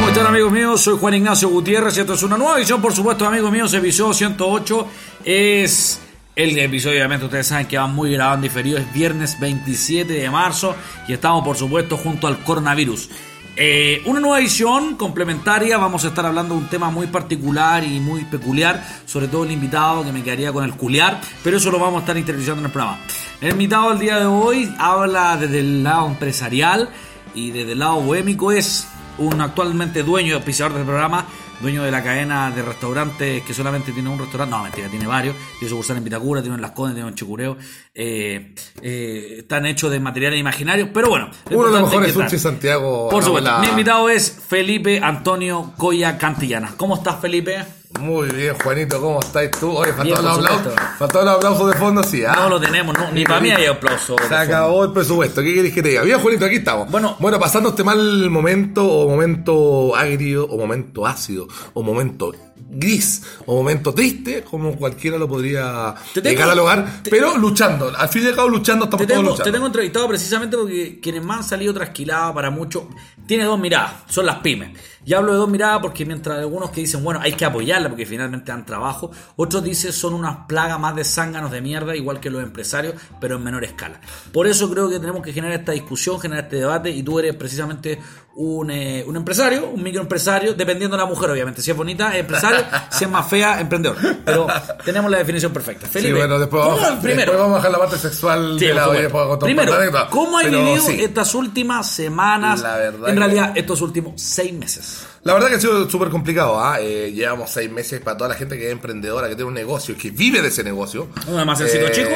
¿Cómo están amigos míos? Soy Juan Ignacio Gutiérrez y esto es una nueva edición, por supuesto, amigos míos, episodio 108. Es el episodio, obviamente, ustedes saben que va muy grabado en diferido, es viernes 27 de marzo y estamos, por supuesto, junto al coronavirus. Eh, una nueva edición complementaria, vamos a estar hablando de un tema muy particular y muy peculiar, sobre todo el invitado que me quedaría con el culiar, pero eso lo vamos a estar interiorizando en el programa. El invitado del día de hoy habla desde el lado empresarial y desde el lado bohémico es un actualmente dueño y auspiciador del programa, dueño de la cadena de restaurantes que solamente tiene un restaurante, no, mentira, tiene varios, tiene sucursal en Vitacura, tiene en Las Condes, tiene en Chicureo, eh, eh, están hechos de materiales imaginarios, pero bueno. Uno de los mejores sushi. Santiago. Por supuesto, hagamos mi la- invitado es Felipe Antonio Coya Cantillana. ¿Cómo estás, Felipe? Muy bien, Juanito, ¿cómo estáis tú? Oye, faltó un por aplauso. supuesto. Faltó un aplauso de fondo, sí. ¿ah? No lo tenemos, no, ni para mí hay aplauso. Se acabó el presupuesto. ¿Qué querés que te diga? Bien, Juanito, aquí estamos. Bueno. bueno, pasando este mal momento, o momento agrio, o momento ácido, o momento gris, o momento triste, como cualquiera lo podría Te tengo- llegar al hogar, te- pero luchando. Al fin y al cabo, luchando, estamos Te todos luchando. te tengo entrevistado precisamente porque quienes más han salido trasquilados para muchos, tiene dos miradas, son las pymes. Y hablo de dos miradas porque mientras algunos que dicen, bueno, hay que apoyarla porque finalmente dan trabajo, otros dicen son unas plagas más de zánganos de mierda, igual que los empresarios, pero en menor escala. Por eso creo que tenemos que generar esta discusión, generar este debate, y tú eres precisamente un, eh, un empresario, un microempresario, dependiendo de la mujer, obviamente. Si es bonita, es empresario, si es más fea, emprendedor. Pero tenemos la definición perfecta. Sí, Felipe, bueno, después ¿cómo- vamos, a- primero, después vamos a dejar la parte sexual Sí, de la un Primero. ¿cómo has vivido sí. estas últimas semanas? La verdad en realidad, estos últimos seis meses. La verdad que ha sido súper complicado, ¿ah? Eh, llevamos seis meses para toda la gente que es emprendedora, que tiene un negocio, que vive de ese negocio. ¿Un almacencito Eh, chico?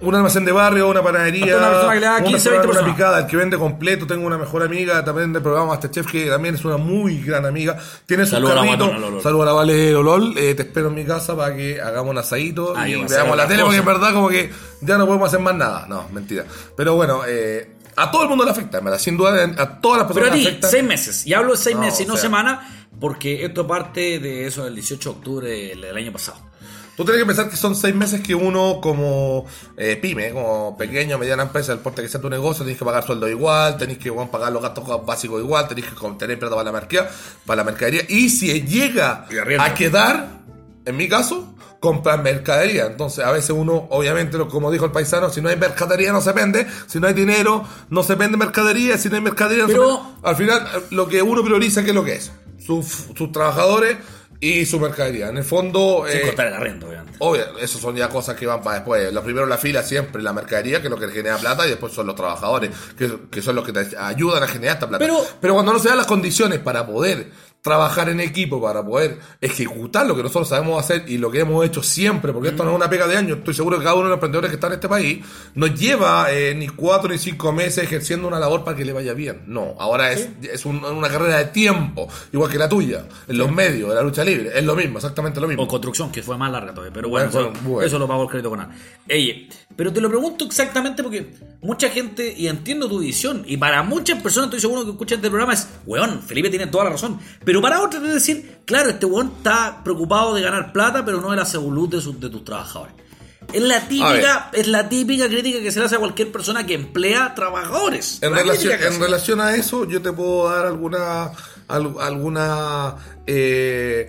Un almacén de barrio, una panadería, una persona que le da una 15, persona, 20 una picada, el que vende completo. Tengo una mejor amiga también del programa Masterchef, que también es una muy gran amiga. Tiene su Saludos carrito. Saludos a la Vale Lolol. Eh, te espero en mi casa para que hagamos un asadito Ah, yo y veamos la tele, porque en verdad como que ya no podemos hacer más nada. No, mentira. Pero bueno, eh, a todo el mundo le afecta, verdad. Sin duda, a todas las Pero personas a ti, le afecta. seis meses. Y hablo de seis No, meses y no sea- semanas, porque esto parte de eso del 18 de octubre del, año pasado. Tú tienes que pensar que son seis meses que uno como eh, pyme, como pequeña o mediana empresa, el porte que sea tu negocio, tenés que pagar sueldo igual, tenés que bueno, pagar los gastos básicos igual, tenés que tener plata para la mercadería, para la mercadería. Y si llega Y a quedar, en mi caso, comprar mercadería. Entonces, a veces uno, obviamente, lo- como dijo el paisano, si no hay mercadería no se vende, si no hay dinero no se vende mercadería, si no hay mercadería no Pero- se vende. Al final, lo que uno prioriza, ¿qué es lo que es? Sus, sus trabajadores y su mercadería. En el fondo... Sin eh, contar el arriendo, obviamente. Obvio, eso son ya cosas que van para después. Lo primero la fila siempre la mercadería, que es lo que genera plata, y después son los trabajadores, que, que son los que te ayudan a generar esta plata. Pero- cuando no se dan las condiciones para poder trabajar en equipo, para poder ejecutar lo que nosotros sabemos hacer y lo que hemos hecho siempre, porque esto no es una pega de años, estoy seguro que cada uno de los emprendedores que está en este país nos lleva eh, ni cuatro ni cinco meses ejerciendo una labor para que le vaya bien. No, ahora es, es un- una carrera de tiempo, igual que la tuya, en los medios, en la lucha libre, es lo mismo, exactamente lo mismo. O construcción, que fue más larga todavía. Pero bueno, Bueno, eso, bueno. eso lo pago el crédito con A. Ey, pero te lo pregunto exactamente porque mucha gente, y entiendo tu visión, y para muchas personas estoy seguro que escuchan este programa es, weón, Felipe tiene toda la razón. Pero para otros es decir, claro, este weón está preocupado de ganar plata, pero no de la salud de, sus- de tus trabajadores. Es la típica, es la típica crítica que se le hace a cualquier persona que emplea trabajadores. En La relación, en relación a eso, yo te puedo dar alguna al- alguna eh,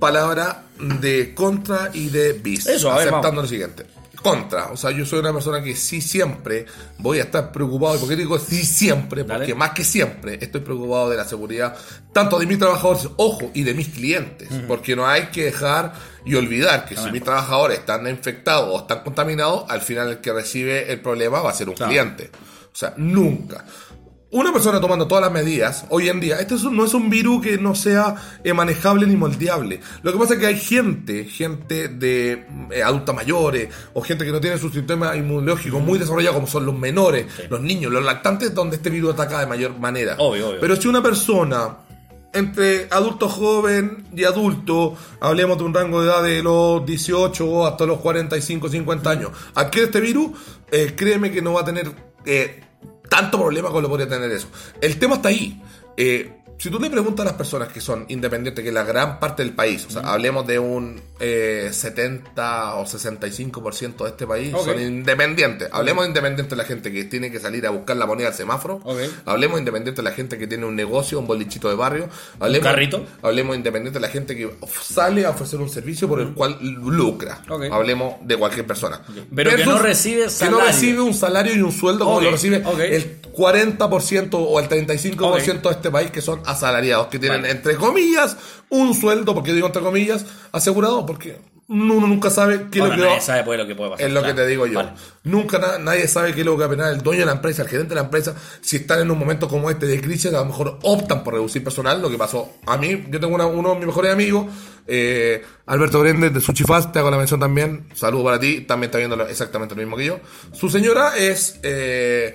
palabra de contra y de bis. Eso, a ver, aceptando vamos. lo siguiente. Contra, o sea, yo soy una persona que sí siempre voy a estar preocupado. ¿Y por qué digo sí siempre? Dale. Porque más que siempre estoy preocupado de la seguridad, tanto de mis trabajadores, ojo, y de mis clientes. Porque no hay que dejar y olvidar que si mis trabajadores están infectados o están contaminados, al final el que recibe el problema va a ser un Claro. cliente. O sea, nunca. Una persona tomando todas las medidas, hoy en día, este es un- no es un virus que no sea eh, manejable ni moldeable. Lo que pasa es que hay gente, gente de eh, adultas mayores, o gente que no tiene su sistema inmunológico muy desarrollado, como son los menores, los niños, los lactantes, donde este virus ataca de mayor manera. Obvio, obvio. Pero si una persona entre adulto joven y adulto, hablemos de un rango de edad de los 18 hasta los 45, 50 años, adquiere este virus, eh, créeme que no va a tener eh, tanto problema con lo podría tener eso. El tema está ahí. Eh, si tú le preguntas a las personas que son independientes, que la gran parte del país, o sea, hablemos de un eh, 70 o 65% de este país, son independientes. Hablemos de independientes la gente que tiene que salir a buscar la moneda al semáforo. Ok. Hablemos independientes la gente que tiene un negocio, un bolichito de barrio. Hablemos, carrito? Hablemos independientes la gente que sale a ofrecer un servicio por el cual lucra. Hablemos de cualquier persona. Pero que no recibe Que salario. no recibe un salario y un sueldo como lo recibe el 40% o el 35% de este país que son asalariados, que tienen, Vale. entre comillas, un sueldo, porque digo entre comillas, asegurado, porque uno nunca sabe qué es lo que va- nadie sabe pues lo que puede pasar. es lo claro. que te digo yo. Vale. Nunca na- nadie sabe qué es lo que va a penar el dueño de la empresa, el gerente de la empresa. Si están en un momento como este de crisis, a lo mejor optan por reducir personal. Lo que pasó a mí, yo tengo una- uno de mis mejores amigos, eh, Alberto Grendes de Sushi Fast, te hago la mención también. Saludo para ti, también está viendo exactamente lo mismo que yo. Su señora es. Eh,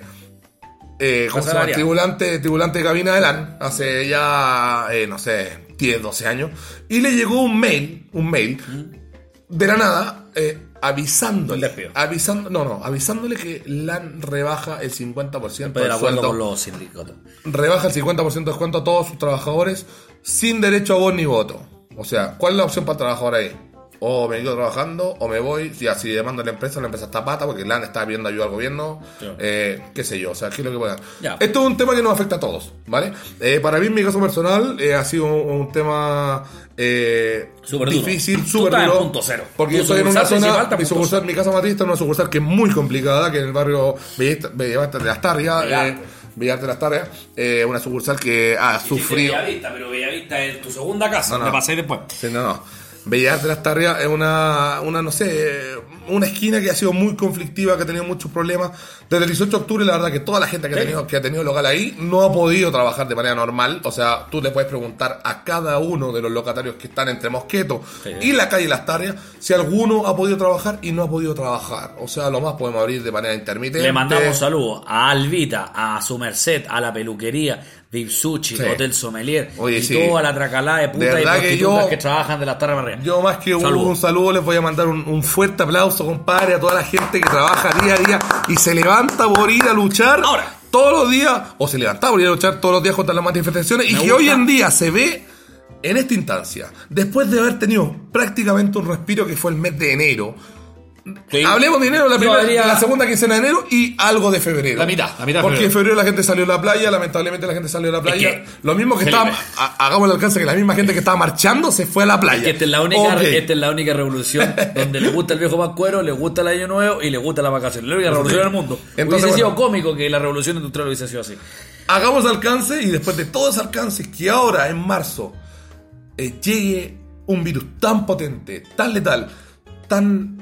eh, ¿Cómo se llama? Tribulante, tribulante de cabina de LAN, hace ya, eh, no sé, 10, 12 años. Y le llegó un mail, un mail, de la nada, eh, avisándole. Avisando, no, no, avisándole que LAN rebaja el 50% Después del del acuerdo sueldo. con los sindicatos. Rebaja el 50% de descuento a todos sus trabajadores sin derecho a voz ni voto. O sea, ¿cuál es la opción para el trabajador ahí? O me quedo trabajando, o me voy. Si así demando a la empresa, la empresa está pata porque LAN está pidiendo ayuda al gobierno. Eh, qué sé yo, o sea, ¿qué es lo que. Esto es un tema que nos afecta a todos, ¿vale? Eh, para mí, en mi caso personal, eh, ha sido un, un tema eh, duro. difícil, súper duro. punto cero. Porque yo estoy en una zona, mi, sucursal, mi casa matriz está en una sucursal que es muy complicada, que en el barrio Bellista- Bellavista de las Tarrias, Bellarte de las Tarrias, eh, una sucursal que ha sufrido... Bellavista, pero Bellavista es tu segunda casa. No, pasé después. Sí, no, no. Bellas de las Tarrias es una, una, no sé, una esquina que ha sido muy conflictiva, que ha tenido muchos problemas. Desde el 18 de octubre, la verdad que toda la gente que, ha tenido, que ha tenido local ahí no ha podido trabajar de manera normal. O sea, tú le puedes preguntar a cada uno de los locatarios que están entre Mosqueto Sí. y la calle Las Tarrias si alguno ha podido trabajar y no ha podido trabajar. O sea, lo más podemos abrir de manera intermitente. Le mandamos saludos a Albita, a su merced, a la peluquería, Vip Sushi, Sí. Hotel Sommelier Oye, y sí. toda la tracalá de putas De y que prostitutas yo- que trabajan de las tardes arriba. Yo más que un- Saludos. un saludo les voy a mandar un, un fuerte aplauso, compadre, a toda la gente que trabaja día a día y se levanta por ir a luchar Ahora. todos los días, o se levantaba por ir a luchar todos los días contra las manifestaciones y Me que gusta. hoy en día se ve en esta instancia, después de haber tenido prácticamente un respiro que fue el mes de enero. Sí. Hablemos de enero, la, primera- la segunda quincena de enero y algo de febrero. La mitad, la mitad Porque en febrero. la gente salió a la playa, lamentablemente la gente salió a la playa. que, Lo mismo que Felipe. estaba, ha- hagamos el alcance que la misma gente que estaba marchando se fue a la playa. Que esta es la única, esta es la única revolución donde le gusta el viejo pascuero, le gusta el año nuevo y le gusta la vacación. La única revolución del mundo. Entonces, hubiese sido bueno. cómico que la revolución industrial hubiese sido así. hagamos alcance y después de todo ese alcance, que ahora en marzo eh, llegue un virus tan potente, tan letal, tan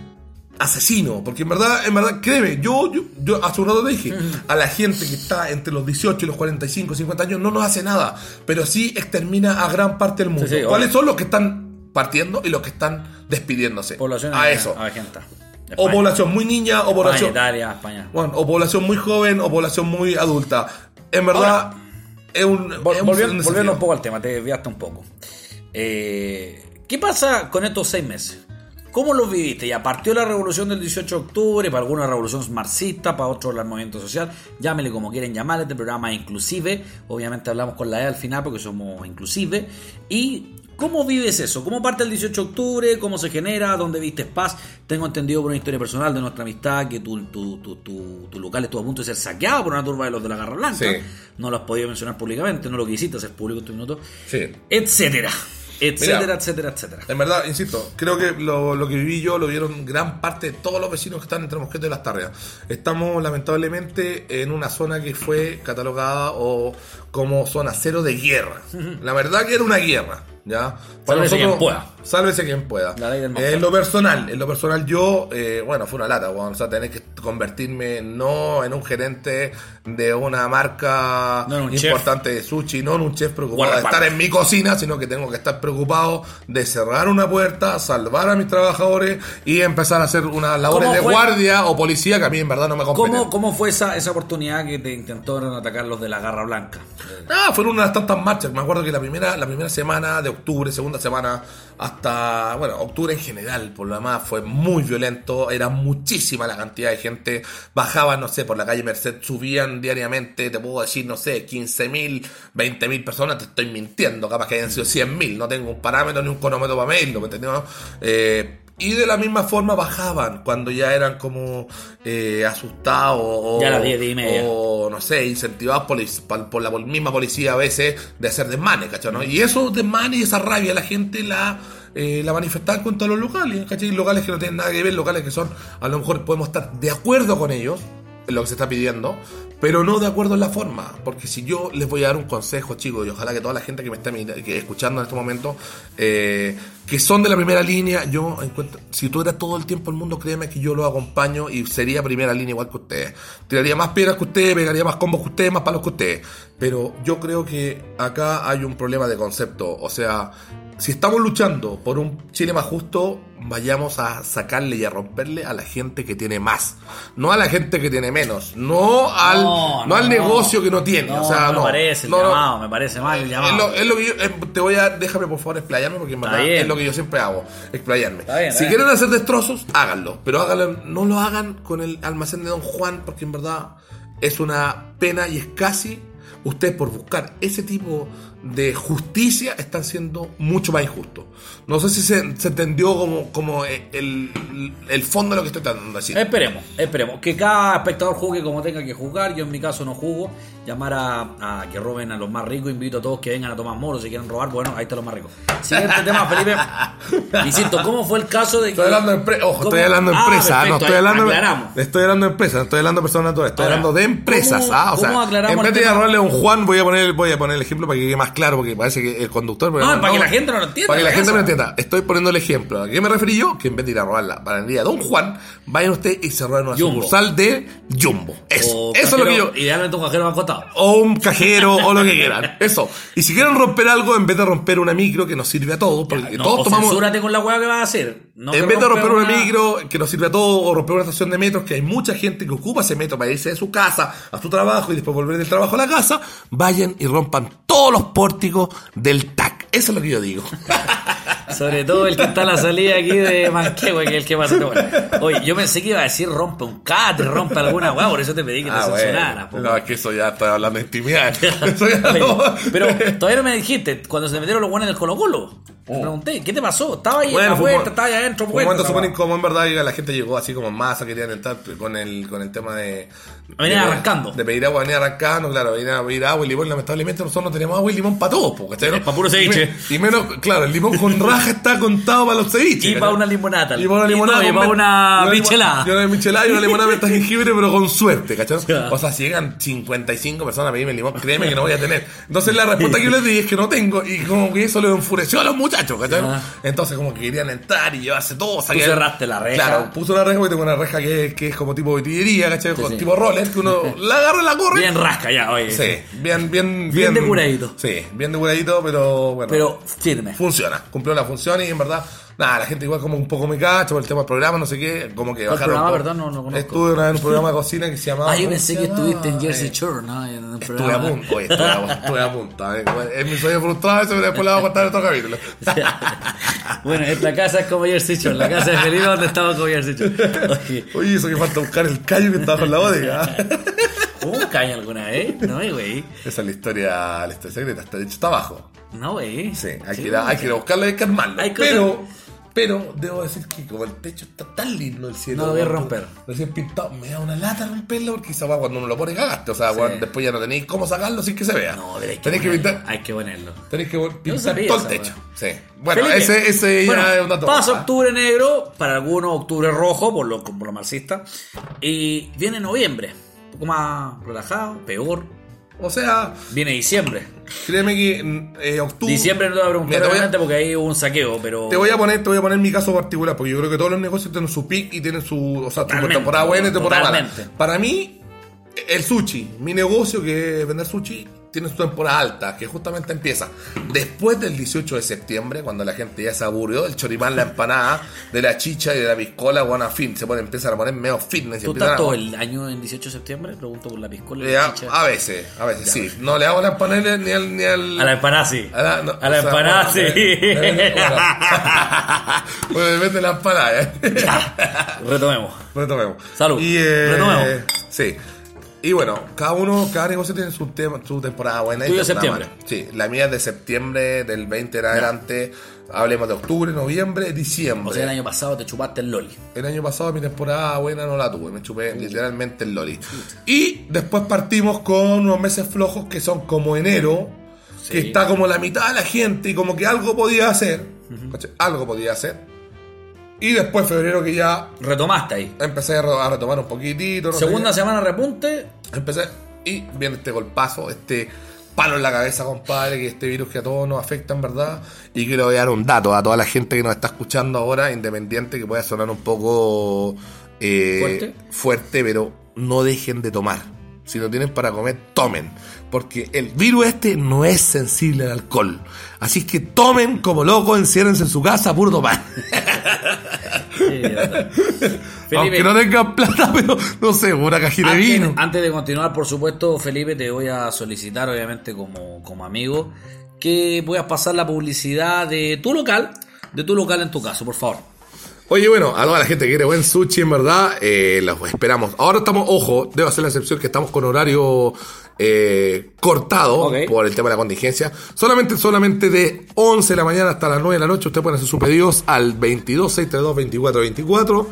asesino, porque en verdad, en verdad, créeme, yo, yo, yo hace un rato te dije, a la gente que está entre los 18 y los 45, 50 años no nos hace nada, pero sí extermina a gran parte del mundo. Sí, sí, ¿Cuáles son los que están partiendo y los que están despidiéndose? Población a eso. avejenta. O población muy niña o población... España, Italia, España. Bueno, o población muy joven o población muy adulta. En verdad, es un. Vol- es un- volviendo, volviendo un poco al tema, te desviaste un poco. Eh, ¿Qué pasa con estos seis meses? ¿Cómo los viviste? Ya partió la revolución del 18 de octubre, para algunos revolución marxista, para otros el movimiento social. Llámele como quieren llamar, este programa es inclusive. Obviamente hablamos con la E al final porque somos inclusive. ¿Y cómo vives eso? ¿Cómo parte el 18 de octubre? ¿Cómo se genera? ¿Dónde viste paz? Tengo entendido por una historia personal de nuestra amistad que tu, tu, tu, tu- tu local estuvo a punto de ser saqueado por una turba de los de la Garra Blanca. Sí. No lo has podido mencionar públicamente, no lo quisiste hacer público en tu minuto. Sí. Etcétera. Etcétera, Mira. etcétera, etcétera. En verdad, insisto, creo que lo, lo que viví yo lo vieron gran parte de todos los vecinos que están entre Mosquete y Las Tarrias. Estamos lamentablemente en una zona que fue catalogada o como zona cero de guerra. La verdad que era una guerra, ¿ya? Sálvese quien pueda. Sálvese quien pueda. En lo personal, en lo personal yo, eh, bueno, fue una lata, weón. O sea, tener que convertirme no en un gerente de una marca No importante de sushi, no en un chef preocupado de estar en mi cocina, sino que tengo que estar preocupado de cerrar una puerta, salvar a mis trabajadores y empezar a hacer unas labores ¿Cómo de fue? guardia o policía que a mí en verdad no me competen. ¿Cómo, ¿Cómo fue esa, esa oportunidad que te intentaron atacar los de la Garra Blanca? Ah, fueron unas tantas marchas. Me acuerdo que la primera, la primera semana de octubre, segunda semana, hasta, bueno, octubre en general, por lo demás, fue muy violento. Era muchísima la cantidad de gente. Bajaban, no sé, por la calle Merced, subían diariamente, te puedo decir, no sé, 15 mil, 20 mil personas. Te estoy mintiendo, capaz que hayan sido 100 mil. No tengo un parámetro ni un cronómetro para medirlo, ¿me entendió? Eh, y de la misma forma bajaban cuando ya eran como eh, asustados o, Ya diez, diez y media. o, no sé, incentivados por, la misma policía a veces de hacer desmanes, ¿cachai? ¿no? Y esos desmanes y esa rabia la gente la, eh, la manifestaban contra los locales, ¿cachai? Locales que no tienen nada que ver, locales que son, a lo mejor podemos estar de acuerdo con ellos, lo que se está pidiendo, pero no de acuerdo en la forma. Porque si yo les voy a dar un consejo, chicos, y ojalá que toda la gente que me que escuchando en este momento, eh, que son de la primera línea, yo encuentro, si tuviera todo el tiempo el mundo, créeme que yo lo acompaño y sería primera línea igual que ustedes. Tiraría más piedras que ustedes, pegaría más combos que ustedes, más palos que ustedes. Pero yo creo que acá hay un problema de concepto. O sea, si estamos luchando por un Chile más justo, vayamos a sacarle y a romperle a la gente que tiene más. No a la gente que tiene menos. No al, no, al negocio que no tiene. No, o sea, no, no. me parece el llamado, me parece mal el llamado. Es lo, es lo que yo, eh, te voy a, déjame por favor explayarme porque verdad es lo que yo siempre hago, explayarme. Está bien, si quieren hacer destrozos, háganlo, pero háganlo, no lo hagan con el almacén de Don Juan porque en verdad es una pena y es casi ustedes por buscar ese tipo de justicia están siendo mucho más injustos. No sé si se, se entendió como, como el, el fondo de lo que estoy tratando de decir. Esperemos, esperemos. Que cada espectador juegue como tenga que jugar. Yo en mi caso no jugo. Llamar a, a que roben a los más ricos. Invito a todos que vengan a tomar moros si quieren robar. Bueno, ahí están los más ricos. Siguiente tema, Felipe. Insisto, ¿cómo fue el caso de que. Estoy hablando de ojo, estoy hablando de empresas, ah, no estoy hablando, aclaramos. estoy hablando de empresas, no estoy hablando de personas naturales, estoy Ahora, hablando de empresas, ¿cómo- ah, o sea, cómo aclaramos en vez de agarrarle a un Juan, voy a poner, voy a poner el ejemplo para que quede más claro, porque parece que el conductor, pero No, para que la gente no lo entienda, para que la en gente me lo entienda, estoy poniendo el ejemplo, ¿a qué me referí yo? Que en vez de ir a robar la panadería de Don Juan, vayan ustedes y se roben una Jumbo. sucursal de Jumbo, eso, O eso es lo que yo, Idealmente un cajero más costado. o un cajero o lo que quieran. Eso. Y si quieren romper algo, en vez de romper una micro que nos sirve a todos, porque No, todos o tomamos. con la hueá que vas a hacer. No en vez de romper una una- micro que nos sirve a todos, o romper una estación de metros, que hay mucha gente que ocupa ese metro para irse de su casa a su trabajo y después volver del trabajo a la casa, vayan y rompan todos los del TAC. Eso es lo que yo digo. Sobre todo el que está a la salida aquí de Manquehue, que es el que pasa. Bueno, oye, yo pensé que iba a decir rompe un catre, rompe alguna hueá, por eso te pedí que te censuraras. po. Ah, No, es que eso ya está hablando de intimidad. No- Pero todavía no me dijiste, cuando se metieron los guanes del Colo Colo, te pregunté, ¿qué te pasó? ¿Estaba ahí en Bueno, la fue un puerta? ¿Estaba ahí adentro? fue un momento súper incómodo, en verdad, y la gente llegó así como en masa, querían entrar con el, con el tema de... Venían de- arrancando. De pedir agua, venían arrancando, claro, venían a pedir agua y limón, lamentablemente nosotros no tenemos agua y limón para todos, po, ¿cachai? no? Es pa' puro Y ceviche. me- Y menos, claro, el limón con raja está contado para los ceviches. Y para una limonata. Y para una Y limonada. no, y para una michelada. Y una michelada y una limonada menta jengibre, pero con suerte, ¿cachai? O sea, si llegan 55 personas a pedirme limón, créeme que no voy a tener. Entonces la respuesta que yo les di es que no tengo, y como que eso les enfureció a los muchachos, ¿cachai? Entonces como que querían entrar y llevarse todo. Tú cerraste la reja. Claro, puso una reja porque tengo una reja que, que es como tipo vitillería, ¿cachai? Sí, Con sí. tipo roller, que uno la agarra y la corre. Bien rasca ya, oye. Sí, bien, bien, Bien depuradito. Sí, bien depuradito, pero bueno. Pero firme. Funciona, cumplió la función y en verdad, nada, la gente igual como un poco me cacha por el tema del programa, no sé qué, como que ¿Cuál bajaron. programa, perdón? No lo conozco. Estuve una vez en un programa de cocina que se llamaba. Ah, yo ¿cómo pensé que estuviste en Jersey Eh, Shore, ¿no? En un Estuve a punto, oye, estuve a, estuve a punto. eh, Es mi sueño frustrado, eso después le vamos a contar en otro capítulo. bueno, esta casa es como Jersey Shore. La casa de Felipe donde estaba como Jersey Shore. Oye, Oye, eso que falta buscar el callo que estaba con la bodega. ¿Hubo un caño alguna vez? No, güey. Esa es la historia, la historia secreta, está, de hecho está abajo. No, güey. Sí, hay, que, ir a, hay que ir a buscarlo y hay que armarlo. Hay pero, pero debo decir que como el techo está tan lindo el cielo. No lo voy a romper. Recién pintado, me da una lata romperlo porque esa agua cuando uno lo pone cagaste. O sea, weón, después ya no tenéis cómo sacarlo sin que se vea. No, pero hay que, tenéis que ponerlo, pintar. Hay que ponerlo. Tenéis que pintar sabía todo el esa techo. weá. Sí. Bueno, Felipe, ese, ese ya bueno, es un dato. Pasa ¿ah? octubre negro, para algunos octubre rojo, por lo, por lo marxista. Y viene noviembre, poco más relajado, peor. O sea, Viene diciembre. créeme que mm, eh, octubre. Diciembre no te voy a preguntar Mira, te voy a- obviamente porque ahí hubo un saqueo, pero. Te voy a poner, te voy a poner mi caso particular, porque yo creo que todos los negocios tienen su pick y tienen su, o sea, su temporada buena y temporada mala. Para mí, el sushi, mi negocio que es vender sushi, tiene su temporada alta, que justamente empieza después del 18 de septiembre, cuando la gente ya se aburrió del choripán, la empanada, de la chicha y de la piscola, bueno, a fin, se puede empezar a poner medio fitness. ¿Tú empiezan estás a- todo el año en 18 de septiembre? Pregunto por la piscola y la chicha. a veces, a veces, sí. No le hago la empanada ni al... Ni al A la empanada sí. a la, no, A la sea, empanada bueno, sí. bueno. Depende de la empanada. ¿eh? Retomemos. Retomemos. Salud. Y, eh, Retomemos. Sí. Y bueno, cada uno, cada negocio tiene su, tema, su temporada buena. y Tuyo temporada septiembre. mala. Sí, la mía es de septiembre, del 20 en adelante. Hablemos de octubre, noviembre, diciembre. O sea, el año pasado te chupaste el loli. El año pasado mi temporada buena no la tuve, me chupé literalmente el loli. Y después partimos con unos meses flojos que son como enero, que está como la mitad de la gente y como que algo podía hacer, algo podía hacer. Y después febrero que ya Retomaste ahí. empecé a re- a retomar un poquitito. no Segunda semana repunte. Empecé y viene este golpazo, este palo en la cabeza, compadre, que este virus que a todos nos afecta en verdad. Y quiero dar un dato a toda la gente que nos está escuchando ahora, independiente, que pueda sonar un poco eh, ¿Fuerte? fuerte, pero no dejen de tomar. Si no tienen para comer, tomen. Porque el virus este no es sensible al alcohol. Así que tomen como locos, enciérrense en su casa, puro tomar. Aunque no tengan plata, pero no sé, una cajita de vino. Antes, antes de continuar, por supuesto, Felipe, te voy a solicitar, obviamente, como, como amigo, que puedas pasar la publicidad de tu local, de tu local en tu caso, por favor. Oye, bueno, a toda la gente que quiere buen sushi, en verdad, eh, los esperamos. Ahora estamos, ojo, debo hacer la excepción que estamos con horario eh, cortado por el tema de la contingencia. Solamente, solamente de 11 de la mañana hasta las 9 de la noche, usted puede hacer sus pedidos al 22 632 24 24.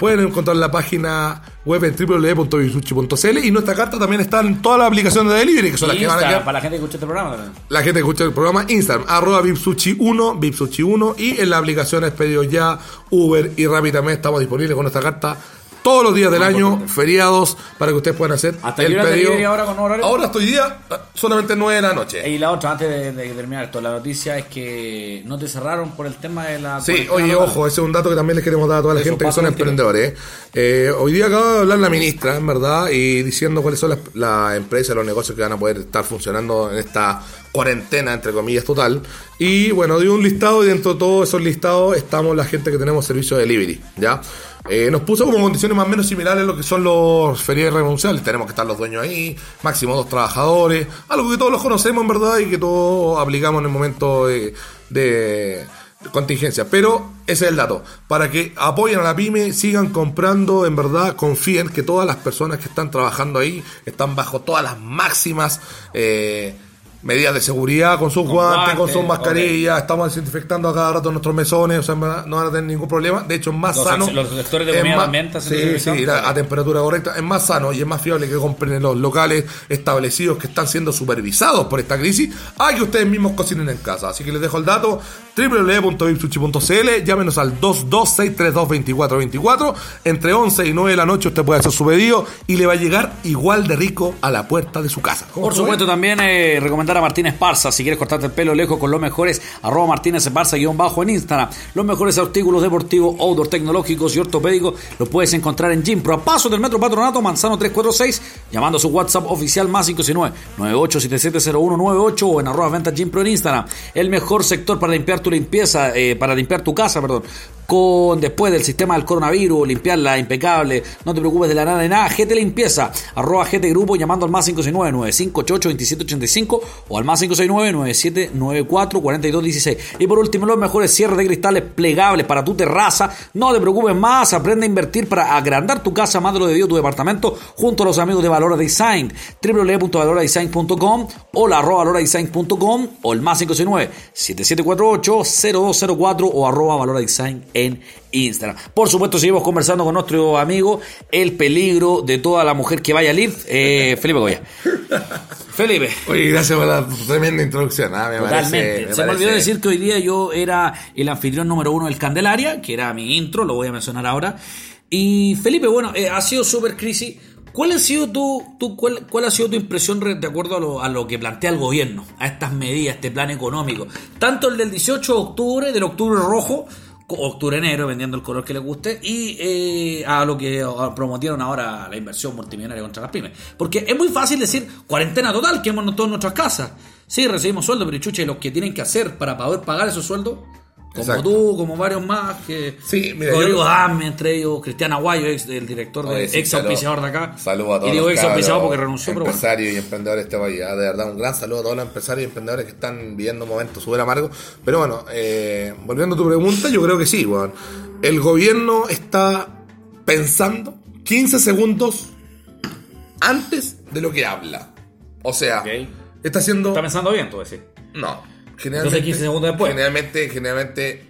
Pueden encontrar la página web en www.bisuchi.cl y nuestra carta también está en todas las aplicaciones de delivery, que son las que van a quedar para la gente que escucha este programa también. la gente que escucha el programa Instagram, arroba Vipsuchi1, Vipsuchi1 y en las aplicaciones Pedidos Ya, Uber y Rappi también estamos disponibles con nuestra carta todos los días del año, feriados, para que ustedes puedan hacer ¿Hasta te delivery ahora con horario? Ahora estoy día solamente 9 de la noche. Y la otra, antes de, de terminar esto, la noticia es que no te cerraron por el tema de la. Sí, oye, local. ojo, ese es un dato que también les queremos dar a toda la Eso, gente que son el emprendedores. Eh, hoy día acaba de hablar la ministra, en verdad, y diciendo cuáles son las, las empresas, los negocios que van a poder estar funcionando en esta cuarentena, entre comillas, total. Y bueno, dio un listado y dentro de todos esos listados estamos la gente que tenemos servicio de delivery, ¿ya? Eh, nos puso como condiciones más o menos similares a lo que son los feriados renunciables. Tenemos que estar los dueños ahí, máximo dos trabajadores, algo que todos los conocemos en verdad y que todos aplicamos en el momento de, de contingencia. Pero ese es el dato. Para que apoyen a la pyme, sigan comprando, en verdad, confíen que todas las personas que están trabajando ahí están bajo todas las máximas eh, medidas de seguridad, con sus Con guantes, con sus mascarillas, estamos desinfectando a cada rato nuestros mesones, o sea, no van a tener ningún problema. De hecho, es más Los sano. ex- los sectores de comida también Sí, sí, a temperatura correcta. Es más sano y es más fiable que compren en los locales establecidos que están siendo supervisados por esta crisis a que ustedes mismos cocinen en casa. Así que les dejo el dato www.vipsushi.cl llámenos al 226322424 entre 11 y 9 de la noche usted puede hacer su pedido y le va a llegar igual de rico a la puerta de su casa. ¿Cómo Por supuesto, también eh, a Martínez Parza. Si quieres cortarte el pelo lejos con los mejores, arroba Martínez Parza guion bajo en Instagram. Los mejores artículos deportivos, outdoor tecnológicos y ortopédicos los puedes encontrar en Gimpro. A paso del Metro Patronato, Manzano 346, llamando a su WhatsApp oficial más 569 98770198 o en arroba venta Gimpro en Instagram. El mejor sector para limpiar tu limpieza, eh, para limpiar tu casa, perdón. Con después del sistema del coronavirus, limpiarla impecable, no te preocupes de la nada de nada, GT Limpieza, arroba GT Grupo llamando al más 569-9588-2785 o al más 569-9794-4216. Y por último, los mejores cierres de cristales plegables para tu terraza. No te preocupes más, aprende a invertir para agrandar tu casa más de lo debido tu departamento junto a los amigos de Valora Design, www.valoradesign.com o la arroba valoradesign.com o el más 569-7748-0204 o arroba Valora Design en Instagram. Por supuesto, seguimos conversando con nuestro amigo El peligro de toda la mujer que vaya a live, eh, Felipe Goya. Felipe. Oye, gracias por la tremenda introducción. ah, me Totalmente. parece- me Se me olvidó decir que hoy día yo era el anfitrión número uno del Candelaria, que era mi intro, lo voy a mencionar ahora. Y Felipe, bueno, eh, ha sido súper crisis ¿Cuál ha sido tu, tu- cuál, cuál ha sido tu impresión re- de acuerdo a lo, a lo que plantea el gobierno, a estas medidas, este plan económico? Tanto el del 18 de octubre, del octubre rojo, co- octubre negro, vendiendo el color que les guste, y eh, a lo que ah, prometieron ahora la inversión multimillonaria contra las pymes. Porque es muy fácil decir cuarentena total, quedémonos todos en nuestras casas. Sí, recibimos sueldo, pero chucha, y los que tienen que hacer para poder pagar esos sueldos, como Exacto. tú, como varios más, que Sí, mira, Rodrigo Dame, entre ellos, Cristian Aguayo, ex, el director de sí, ex auspiciador de acá. Saludo a todos Y digo ex auspiciador porque renunció, pero bueno. empresarios y emprendedores de este país. ah, De verdad, un gran saludo a todos los empresarios y emprendedores que están viviendo momentos súper amargos. Pero bueno, eh, volviendo a tu pregunta, yo creo que sí, weón. El gobierno está pensando 15 segundos antes de lo que habla. O sea, está haciendo... Está pensando bien, tú decís. No. Generalmente, Entonces, 15 segundos después. Generalmente, generalmente...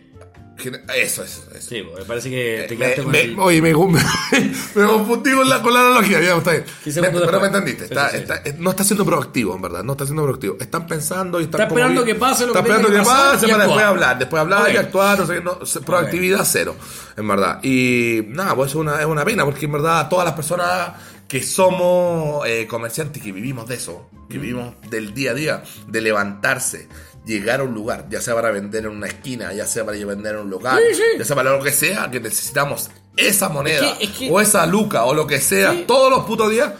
gene- Eso, eso, eso. Sí, pues, me parece que te Me- quedaste con me- el... Oye, me, me, me confundí con la, con la analogía, ya está bien. 15 Me- segundos pero me después. entendiste. Está- sí, sí. está- eh, no está siendo proactivo, en verdad. No está siendo proactivo. Están pensando y están. Está esperando que pase lo Está que tenga esperando que pase para después hablar. Después hablar y actuar. No sé, qué, no, se- proactividad cero, en verdad. Y nada, pues es una, es una pena porque en verdad todas las personas que somos eh, comerciantes, que vivimos de eso, que Mm. vivimos del día a día, de levantarse. Llegar a un lugar, ya sea para vender en una esquina, ya sea para vender en un local, Sí, sí. ya sea para lo que sea, que necesitamos esa moneda Es que- es que- o esa luca o lo que sea Sí. todos los putos días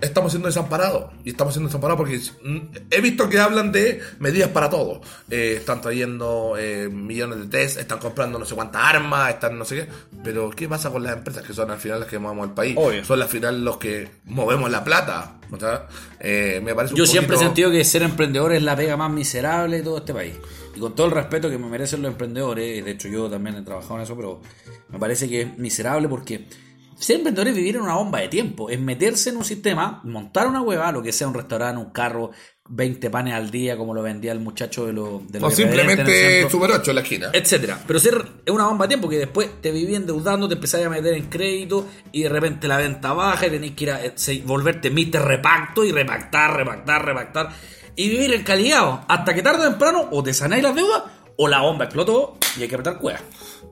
estamos siendo desamparados. Y estamos siendo desamparados porque mm, he visto que hablan de medidas para todo. Eh, están trayendo eh, millones de test están comprando no sé cuántas armas están no sé qué. Pero qué pasa con las empresas que son al final las que movemos el país Obvio. son al final los que movemos la plata. O sea, eh, me parece un Yo siempre he sentido que ser emprendedor es la pega más miserable de todo este país. Y con todo el respeto que me merecen los emprendedores, de hecho yo también he trabajado en eso, pero me parece que es miserable porque ser emprendedor es vivir en una bomba de tiempo, es meterse en un sistema, montar una hueva, lo que sea un restaurante, un carro, 20 panes al día, como lo vendía el muchacho de los de o en el simplemente Super 8 en la esquina etcétera. Pero ser es una bomba de tiempo que después te viví endeudando, te empezás a meter en crédito y de repente la venta baja y tenés que ir a eh, se- volverte Mr. Repacto y repactar, repactar, repactar y vivir en calidad hasta que tarde o temprano o te sanáis las deudas o la bomba explotó y hay que apretar cuevas.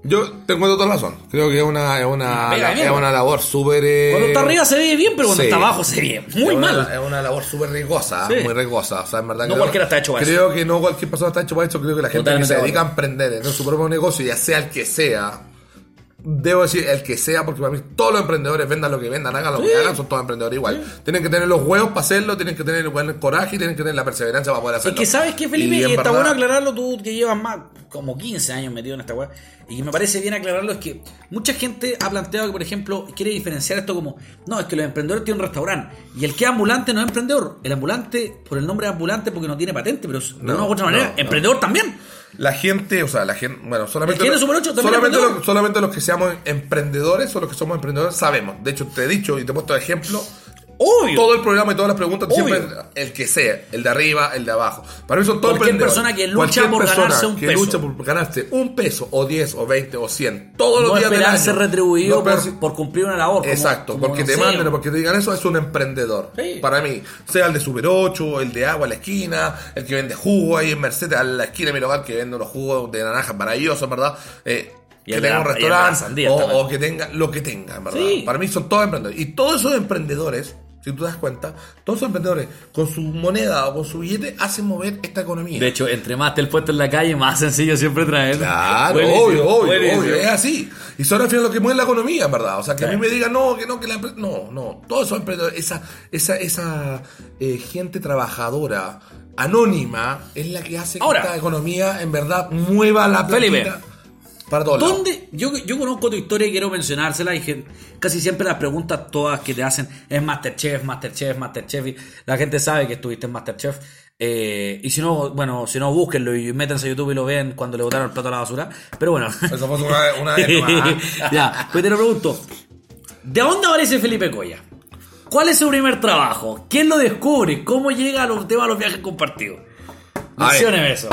Yo te encuentro toda razón creo que es una, es una, es una labor súper eh, Cuando está arriba se ve bien, pero cuando Sí. está abajo se ve muy es mal. Una, es una labor súper riesgosa, Sí. muy riesgosa. O sea, en verdad No creo- cualquiera está hecho para Creo que no cualquier persona está hecho para eso. Creo que la gente Totalmente que se de dedica a emprender en su propio negocio, ya sea el que sea, debo decir el que sea, porque para mí todos los emprendedores, vendan lo que vendan, hagan lo que hagan, son todos emprendedores igual. Tienen que tener los huevos para hacerlo, tienen que tener el buen coraje y tienen que tener la perseverancia para poder Es hacerlo. que sabes que Felipe, Y está verdad- bueno aclararlo tú que llevas más como 15 años metido en esta weá. Y me parece bien aclararlo, es que mucha gente ha planteado que, por ejemplo, quiere diferenciar esto como, no, es que los emprendedores tienen un restaurante. Y el que es ambulante no es emprendedor. El ambulante, por el nombre de ambulante, porque no tiene patente, pero de No, una u otra manera, no, no. emprendedor también. La gente, o sea, la gente, bueno, solamente, los, solamente, los, solamente los que seamos emprendedores o los que somos emprendedores sabemos. De hecho, te he dicho y te he puesto de ejemplo Obvio. todo el programa y todas las preguntas, Obvio. siempre el que sea, el de arriba, el de abajo. Para mí son todos Cualquier persona que lucha Cualquier por persona ganarse un que peso. lucha por ganarse un peso, o 10, o 20, o 100, todos los no días del año. ser retribuido No por, cumplir una labor. como- Exacto, como, porque no te manden o porque te digan eso, es un emprendedor. Sí. Para mí, sea el de Super 8, el de agua en la esquina, el que vende jugo ahí en Mercedes, a la esquina de mi local, que vende unos jugos de naranja maravillosos, ¿verdad? Eh, Y que tenga un la- restaurante o, que tenga lo que tenga, en ¿verdad? Sí. Para mí son todos emprendedores. Y todos esos emprendedores, si tú te das cuenta, todos esos emprendedores con su moneda o con su billete hacen mover esta economía. De hecho, entre más esté el puesto en la calle, más sencillo siempre traer. Claro, Buenísimo, obvio, obvio, buenísimo. obvio, es así. Y son al final los que mueven la economía, en verdad. O sea, que a mí me digan, no, que no, que la No, no, todos son emprendedores. Esa, esa, esa eh, gente trabajadora, anónima, es la que hace que Ahora. esta economía, en verdad, mueva la Felipe, platita para todos lados. ¿Dónde? Yo, yo conozco tu historia y quiero mencionársela y que casi siempre las preguntas todas que te hacen es Masterchef, Masterchef, Masterchef. Y la gente sabe que estuviste en Masterchef. Eh, y si no, bueno, si no, búsquenlo y métanse a YouTube y lo ven cuando le botaron el plato a la basura. Pero bueno. Eso fue una, una vez nomás. ya, pues te lo pregunto. ¿De dónde aparece Felipe Coya? ¿Cuál es su primer trabajo? ¿Quién lo descubre? ¿Cómo llega a los temas de los viajes compartidos? Mencióneme eso.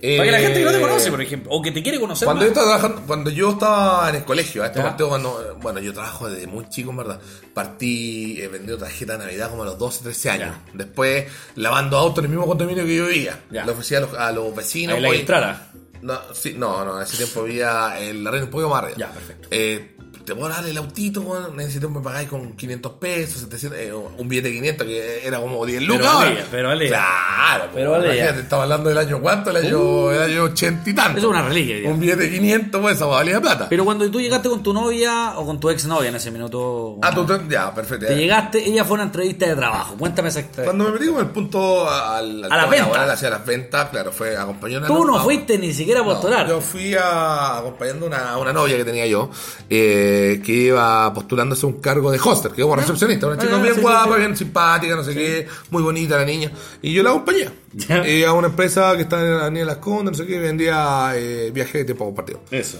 Para que la gente que no te Eh, conoce, por ejemplo, o que te quiere conocer Cuando más. yo estaba trabajando, cuando yo estaba en el colegio, a Ya. partido cuando, bueno, yo trabajo desde muy chico, en verdad. Partí eh, vendiendo tarjeta de Navidad como a los 12, 13 años. Ya. Después lavando autos en el mismo condominio que yo vivía. Le ofrecía a los, a los vecinos. Ahí la Ilstrara. No, sí, no, no, en ese tiempo vivía en la reina un poco más arriba. Ya, perfecto. Eh, te puedo dar el autito, weón, necesito que me pagáis con 500 pesos, 700, eh, un billete de 500 que era como 10 lucas. Pero ahora. pero valía. Claro, Pero valía. imagínate, estaba hablando del año cuánto, el año, el año 80 y tanto. Eso es una reliquia. Un billete de 500, pues esa valía plata. Pero cuando tú llegaste con tu novia o con tu ex novia en ese minuto. ah, tú, ya, perfecto. Te llegaste, ella fue a una entrevista de trabajo. Cuéntame esa historia. Cuando me metí con el punto al, al A la venta. laboral, hacia las ventas, claro, fue acompañando Tú no fuiste ni siquiera a postular. yo fui a, acompañando una, una novia que tenía yo, eh, que iba postulándose un cargo de hoster, que como recepcionista, una chica Ah, bien sí, guapa, sí, sí. bien simpática, no sé qué, muy bonita la niña. Y yo la acompañé. Eh, a una empresa que está en la Avenida Las Condes, no sé qué, vendía eh, viajes de tiempo compartido. Eso.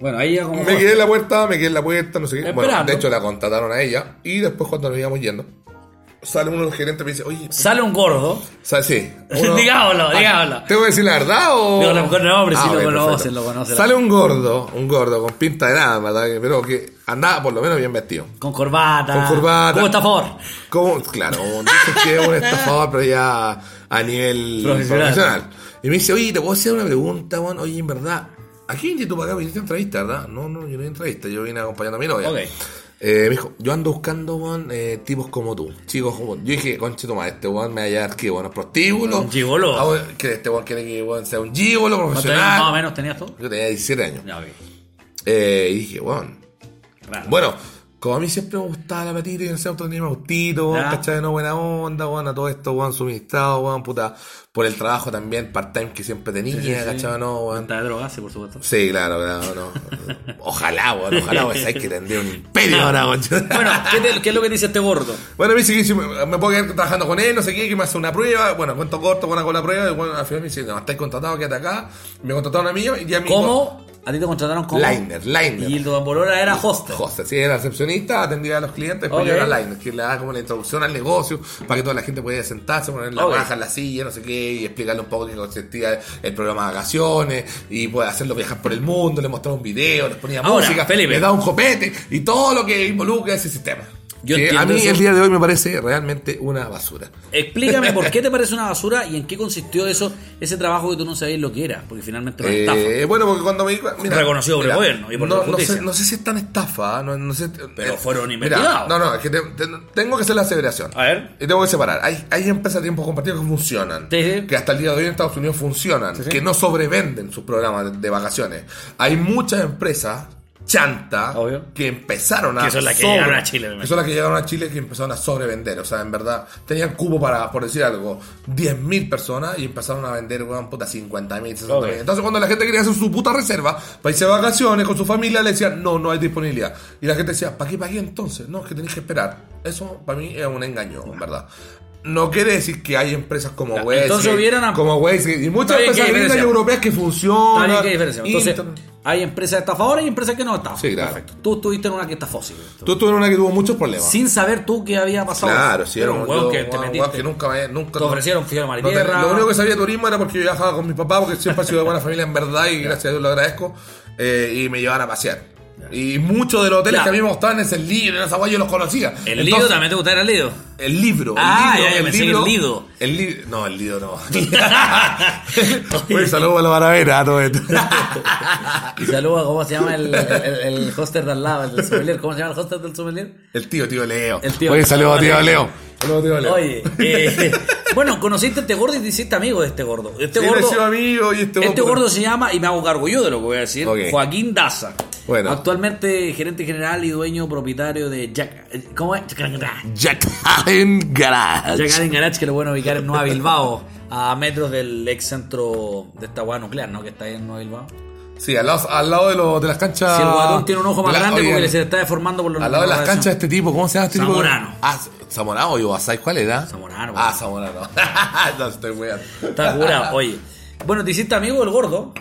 Bueno, ahí ya como. Me quedé en la puerta, me quedé en la puerta, no sé qué. Bueno, de hecho la contrataron a ella. Y después cuando nos íbamos yendo, sale uno de los gerentes y me dice, oye, Sale un gordo. ¿sabes? Sí. Digámoslo, Ah, digámoslo. ¿Tengo que decir la verdad o...? Lo mejor no, hombre, sí lo ok, conocen, lo conocen. Sale un gordo, un gordo con pinta de nada, ¿verdad? Pero que andaba por lo menos bien vestido. Con corbata. Con corbata. ¿Cómo está Ford? Como, claro, que es un estafador, pero ya a nivel Profesional. profesional. Y me dice, oye, te puedo hacer una pregunta, weón. Oye, en verdad, ¿a quién viniste tú para acá? A entrevista, ¿verdad? No, no, yo no hice entrevista, yo vine acompañando a mi novia. Ok. Eh, me dijo, yo ando buscando, weón, eh, tipos como tú, chicos como Yo dije, conche tu madre, este weón me va a llevar, ¿qué, weón? ¿Prostíbulo? Un gigolo. Ah, weón, que este weón quiere que weón sea un gigolo ¿Cuántos años profesional. más o menos tenías tú? Yo tenía 17 años. Ya, ok. Eh, y dije, weón, bueno, como a mí siempre me gustaba la patita y en ese auto tenía autito, Ya. ¿cachai? No buena onda, weón, a todo esto, weón, suministrado, weón, puta, por el trabajo también part-time que siempre tenía, Sí, sí, sí. ¿cachai? No, weón. Drogas, sí, por supuesto. Sí, claro, claro, no. Ojalá, weón, ojalá, weón, sabes que tendría un imperio ahora, weón. Bueno, ¿qué, te- qué es lo que dice este gordo? Bueno, me dice que si me, me puedo quedar trabajando con él, no sé qué, que me hace una prueba. Bueno, cuento corto, buena con la prueba. Y bueno, al final me dice, no, estáis contratado, quédate acá. Me contrataron a mí y ya me ¿Cómo? ¿A ti te contrataron como? Liner, liner. Y el Don Bolora era hoster. Hostel, sí, era recepcionista, atendía a los clientes, después Ok. yo era liner, que le da como la introducción al negocio, para que toda la gente pudiera sentarse, poner la Ok. raja en la silla, no sé qué, y explicarle un poco qué consistía el programa de vacaciones, y poder hacerlo viajar por el mundo, le mostraba un video, les ponía Ahora, música, Felipe. le daba un copete, y todo lo que involucra ese sistema. Yo que a mí eso. el día de hoy me parece realmente una basura. Explícame por qué te parece una basura y en qué consistió eso, ese trabajo que tú no sabías lo que era, porque finalmente era una estafa. Eh, bueno, porque cuando me mira, Reconocido por el mira, gobierno y por no, la no justicia. sé, no sé si es tan estafa, no, no sé, Pero eh, fueron mira, investigados. No, no, es que te- te- tengo que hacer la aseveración. A ver. Y tengo que separar. Hay, hay empresas de tiempo compartido que funcionan, Sí, sí. que hasta el día de hoy en Estados Unidos funcionan, sí. que no sobrevenden sus programas de, de vacaciones. Hay muchas empresas chanta Obvio. que empezaron a Que son las que llegaron a Chile, que son las que llegaron a Chile que empezaron a sobrevender o sea en verdad tenían cubo para por decir algo 10.000 personas y empezaron a vender weón puta 50.000 60.000 Ok. entonces cuando la gente quería hacer su puta reserva para irse de vacaciones con su familia le decían no no hay disponibilidad y la gente decía ¿para qué pagué entonces? no es que tenéis que esperar eso para mí es un engaño en verdad no quiere decir que hay empresas como Ya, Westgate, entonces hubieran como Westgate y muchas empresas ¿qué gringas y europeas que funcionan bien, ¿qué diferencia? Entonces, hay empresas estafadoras y empresas que no estafan. Sí, claro. Perfecto. Tú estuviste en una que estafó, sí. tú tuvieron una que tuvo muchos problemas Sin saber tú qué había pasado. Claro, sí, Era un hueón que te metiste. que nunca me. Nunca, Te ofrecieron fideo mar y no. Lo único que sabía de turismo era porque yo viajaba con mi papá, porque siempre ha sido de buena familia en verdad y gracias a Dios lo agradezco. eh, y me llevaban a pasear. Y muchos de los hoteles Ya. que a mí me gustaban en ese libro, en esa guay, yo los conocía. El Entonces, Lido también te gustaba el Lido. El libro. Ah, el libro, ya, yo pensé que el Lido. El Lido. No, el Lido no. Oye, saludos a la Baravera, a todo esto. Y saluda, ¿cómo se llama el, el, el hoster de al lado? El del sommelier. ¿Cómo se llama el hoster del sommelier? El tío, tío Leo. El tío- Oye, saludos a tío Leo. Saludos a tío Leo. Oye, eh, bueno, conociste a este gordo y te hiciste amigo de este gordo. Este Sí, gordo, amigo y este, este gordo se llama, y me hago cargo yo de lo que voy a decir, Ok. Joaquín Daza. Bueno. Actualmente gerente general y dueño propietario de Jack. eh, ¿Cómo es? Jack Allen Garage. Jack Allen Garage, que lo bueno ubicar en Nueva Bilbao, a metros del ex centro de esta hueá nuclear, ¿no? Que está ahí en Nueva Bilbao. Sí, al lado, al lado de, los de las canchas. Si el guatón tiene un ojo más la- grande oye, porque se le está deformando por los Al lado de las canchas de este tipo, ¿cómo se llama este Zamorano. tipo? Ah, Zamorano o Iwasai, ¿cuál era? Zamorano, Ah. Zamorano. no, estoy weando. Está curado. Oye. Bueno, te hiciste amigo del gordo.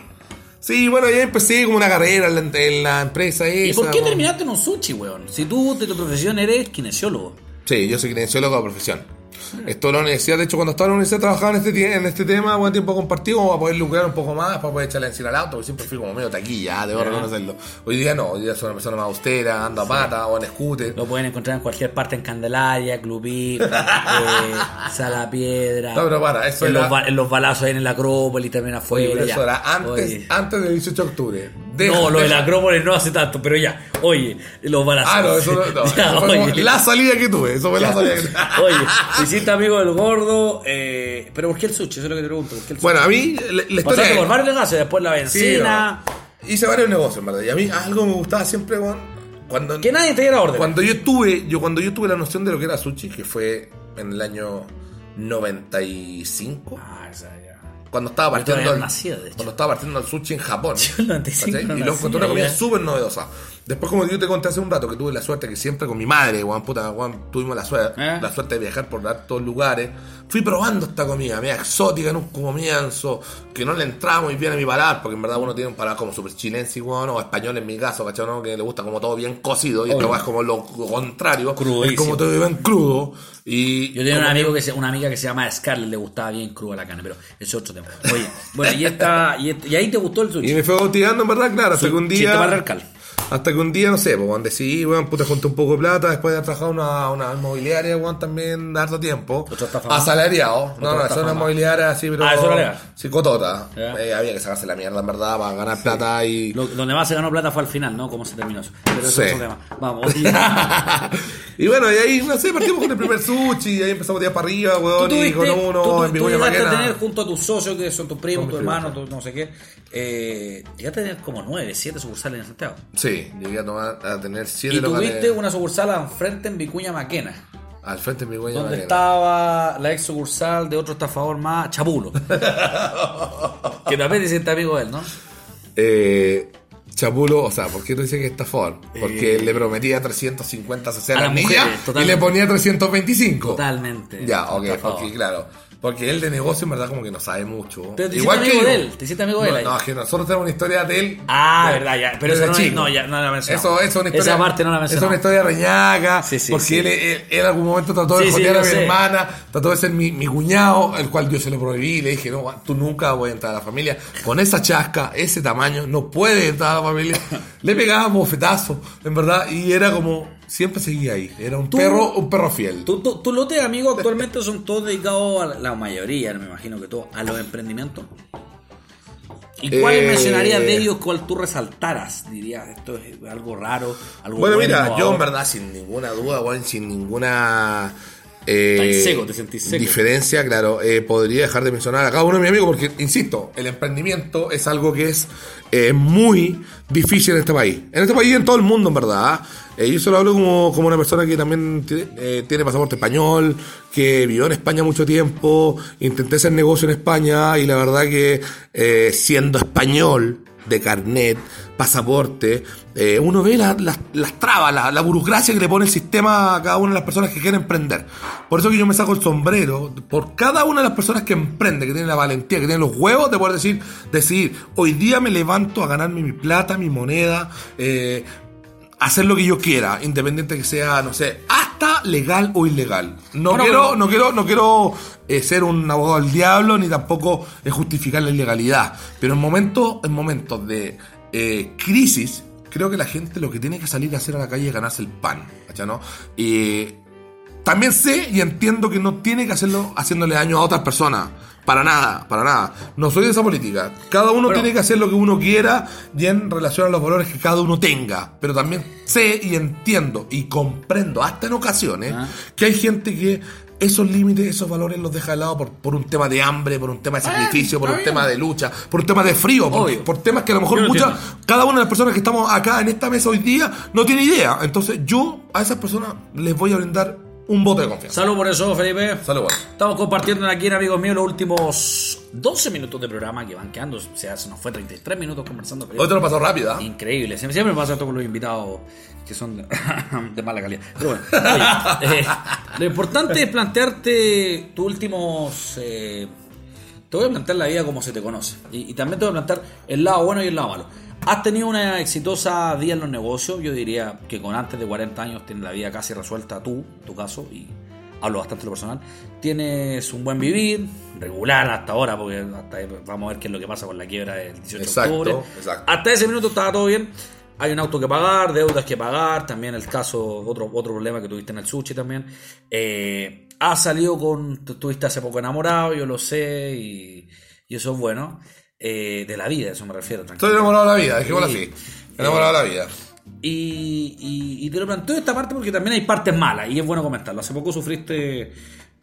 Sí, bueno, ya empecé como una carrera en la, en la empresa ¿Y esa. por qué weón. terminaste en un sushi, weón? Si tú de tu profesión eres kinesiólogo. Sí, yo soy kinesiólogo de profesión. Esto la universidad, de hecho, cuando estaba en la universidad trabajaba en este, en este tema, buen tiempo compartido, como para poder lucrar un poco más, para poder echarle encima al auto, porque siempre fui como medio taquilla, debo Ya. reconocerlo. Hoy día no, hoy día soy una persona más austera, ando a pata o en scooter. Lo pueden encontrar en cualquier parte en Candelaria, Clubí, eh, Sala Piedra. No, pero para, eso en, era- los, en los balazos ahí en el Acrópolis, también Oye, afuera. pero ya. eso era antes, Oye. antes del 18 de octubre. Deja- no, lo de deja- la Acrópolis no hace tanto, pero ya, oye, los balazos. Ah, no, eso no. no, Ya, eso fue la salida que tuve. Eso fue la salida que tuve. Oye, te hiciste amigo del gordo, eh, pero ¿por qué el sushi? Eso es lo que te pregunto. ¿por qué el Bueno, a mí la, la historia. Es- por varios negocios, después la Sí, benzina. no. Hice varios negocios, en verdad. Y a mí algo me gustaba siempre, cuando. Que nadie te diera orden. Cuando yo tuve, yo cuando yo tuve la noción de lo que era sushi, que fue en el año 95, Ah, esa ya. Cuando estaba partiendo cuando estaba partiendo el sushi en Japón. Yo en el 95 ¿cachai? no y lo encontré una comida súper novedosa. Después, como yo te conté hace un rato, que tuve la suerte que siempre con mi madre, weón, puta, weón, tuvimos la suerte, ¿Eh? la suerte de viajar por todos lugares. Fui probando esta comida, media exótica en un comienzo, que no le entraba muy bien a mi paladar, porque en verdad uno tiene un paladar como super chilense, weón, o español en mi caso, ¿cachai? ¿no? Que le gusta como todo bien cocido, y weá es como lo contrario. Crudísimo. Es como todo bien crudo. Y Yo tenía un amigo que- se- una amiga que se llama Scarlett, le gustaba bien cruda la carne, pero eso es otro tema. Oye, bueno, y, esta, y, et- y ahí te gustó el Y sushi. me fue bauteando, en verdad, claro, hasta que un día. Hasta que un día, no sé, pues, weón, decidí, weón, puta, junté un poco de plata después de haber trabajado en una, una inmobiliaria, weón, también harto tiempo. Asalariado. No, no, eso una más. inmobiliaria así, pero. Ah, eso era legal. Sí, cotota. Ya. Eh, había que sacarse la mierda, en verdad, para ganar plata y. Lo- donde más se ganó plata fue al final, ¿no? ¿Cómo se terminó eso? Pero eso Sí. es otro tema. Vamos. y bueno, y ahí, no sé, partimos con el primer sushi, y ahí empezamos a tirar para arriba, Tú weón, y con uno tú, tú- en tú Vicuña llegaste a tener junto a tus socios, que son tus primos, tu hermano, tu no sé qué, eh, llegaste a tener como nueve, siete sucursales en Santiago. Sí, llegué a, tomar, a tener siete Y locales tuviste una sucursal al frente en Vicuña Maquena, al frente de Vicuña donde estaba la ex sucursal de otro estafador más, Chapulo. que también te sientes amigo de él, ¿no? Eh, Chapulo, o sea, ¿por qué tú dices que es estafador? Porque Eh, le prometía 350 cc a las niñas y le ponía 325. Totalmente. Ya, ok, porque claro. Porque él de negocio en verdad como que no sabe mucho. Pero te amigo yo. de él, te hiciste amigo de no, él ahí. No, es que nosotros tenemos una historia de él. Ah, de- verdad, ya. Pero desde eso no, chico. no, ya, no la. Eso, eso es una historia. Esa parte no la Es mencionamos. una historia reñaca. Sí, sí, porque sí. Él, él, él en algún momento trató de Sí, sí, jotear yo a mi sé. hermana, trató de ser mi, mi cuñado, el cual yo se lo prohibí. Le dije, no, tú nunca voy a entrar a la familia. Con esa chasca, ese tamaño, no puedes entrar a la familia. Le pegaba bofetazos, en verdad. Y era como, siempre seguía ahí. Era un perro, un perro fiel. Tu, tu, tu lote de amigos actualmente son todos dedicados a la, la mayoría, me imagino que todos, a los emprendimientos. ¿Y cuáles Eh, mencionarías de ellos cuál tú resaltaras? Dirías, esto es algo raro, algo Bueno, mira, innovador? yo en verdad, sin ninguna duda, weón, sin ninguna eh, Estáis seco, te sentís seco. diferencia, claro, eh, podría dejar de mencionar a cada uno de mis amigos, porque, insisto, el emprendimiento es algo que es eh, muy difícil en este país. En este país y en todo el mundo, en verdad. Eh, yo se lo hablo como, como una persona que también tiene, eh, tiene pasaporte español, que vivió en España mucho tiempo, intenté hacer negocio en España y la verdad que siendo español, de carnet, pasaporte, eh, uno ve la- las- trabas, la, la burocracia que le pone el sistema a cada una de las personas que quieren emprender. Por eso que yo me saco el sombrero por cada una de las personas que emprende, que tiene la valentía, que tiene los huevos de poder decir, decidir, hoy día me levanto a ganarme mi plata, mi moneda, eh, hacer lo que yo quiera, independiente que sea, no sé, hasta legal o ilegal. No Bueno, quiero, pero- no quiero, no quiero eh, ser un abogado del diablo ni tampoco eh, justificar la ilegalidad. Pero en momentos, en momentos de eh, crisis, creo que la gente lo que tiene que salir a hacer a la calle es ganarse el pan, ¿cachai, no? Y también sé y entiendo que no tiene que hacerlo haciéndole daño a otras personas. Para nada, para nada. No soy de esa política. Cada uno tiene que hacer lo que uno quiera y en relación a los valores que cada uno tenga. Pero también sé y entiendo y comprendo, hasta en ocasiones, Ah. que hay gente que esos límites, esos valores los deja de lado por, por un tema de hambre, por un tema de sacrificio, por un tema de lucha, por un tema de frío, por, por temas que a lo mejor muchas, cada una de las personas que estamos acá en esta mesa hoy día no tiene idea. Entonces yo a esas personas les voy a brindar un voto de confianza. Salud por eso, Felipe. Salud, bueno. Estamos compartiendo aquí, amigos míos, los últimos 12 minutos de programa que van quedando. O sea, se nos fue 33 minutos conversando. Felipe. Hoy te lo pasó rápido, ¿ah? Increíble. Siempre, siempre me pasa esto con los invitados que son de, de mala calidad. Pero bueno, oye, eh, lo importante es plantearte tus últimos. eh, te voy a plantear la vida como se te conoce. Y, y también te voy a plantear el lado bueno y el lado malo. Has tenido una exitosa vida en los negocios. Yo diría que con antes de 40 años tienes la vida casi resuelta tú, tu caso, y hablo bastante de lo personal. Tienes un buen vivir, regular hasta ahora, porque hasta vamos a ver qué es lo que pasa con la quiebra del 18 Exacto, de octubre. exacto. Hasta ese minuto estaba todo bien. Hay un auto que pagar, deudas que pagar, también el caso, otro, otro problema que tuviste en el sushi también. Eh, has salido con, tú estuviste hace poco enamorado, yo lo sé, y, y eso es bueno. Eh, de la vida, eso me refiero. Estoy tranquilo. enamorado de la vida, dejémoslo Sí. así. Enamorado de la vida. Y, y- y te lo planteo esta parte porque también hay partes malas y es bueno comentarlo. Hace poco sufriste